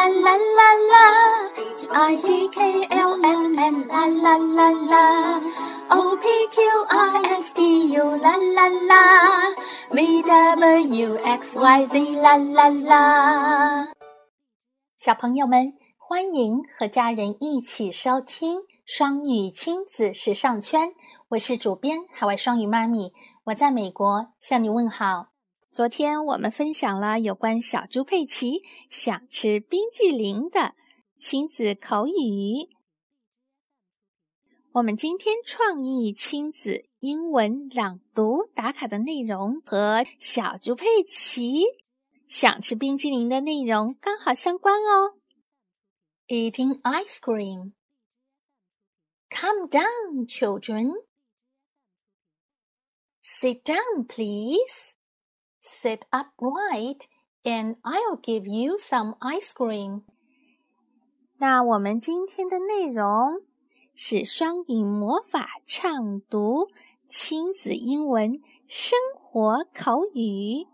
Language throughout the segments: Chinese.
啦啦啦啦，H I J K L M N 啦啦啦啦，O P Q R S T U 啦啦啦，V W X Y Z 啦啦啦。小朋友们，欢迎和家人一起收听双语亲子时尚圈。我是主编海外双语妈咪，我在美国向你问好。昨天我们分享了有关小猪佩奇想吃冰激凌的亲子口语。我们今天创意亲子英文朗读打卡的内容和小猪佩奇想吃冰激凌的内容刚好相关哦。Eating ice cream. Come down, children. Sit down, please. Sit upright, and I'll give you some ice cream. 那我们今天的内容是双语魔法唱读亲子英文生活口语。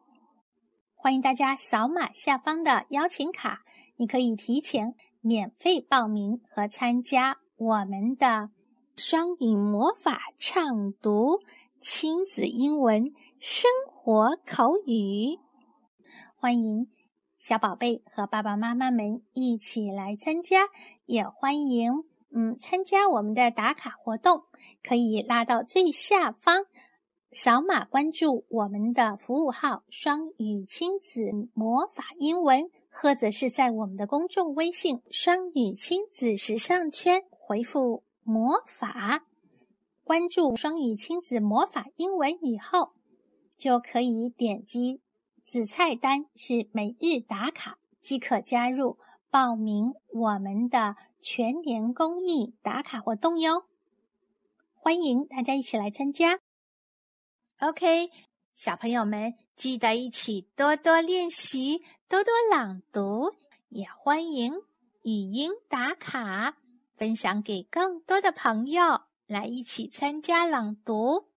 欢迎大家扫码下方的邀请卡，你可以提前免费报名和参加我们的双语魔法唱读亲子英文生。活口语，欢迎小宝贝和爸爸妈妈们一起来参加，也欢迎嗯参加我们的打卡活动，可以拉到最下方，扫码关注我们的服务号“双语亲子魔法英文”，或者是在我们的公众微信“双语亲子时尚圈”回复“魔法”，关注“双语亲子魔法英文”以后。就可以点击子菜单是每日打卡，即可加入报名我们的全年公益打卡活动哟。欢迎大家一起来参加。OK，小朋友们记得一起多多练习，多多朗读，也欢迎语音打卡，分享给更多的朋友来一起参加朗读。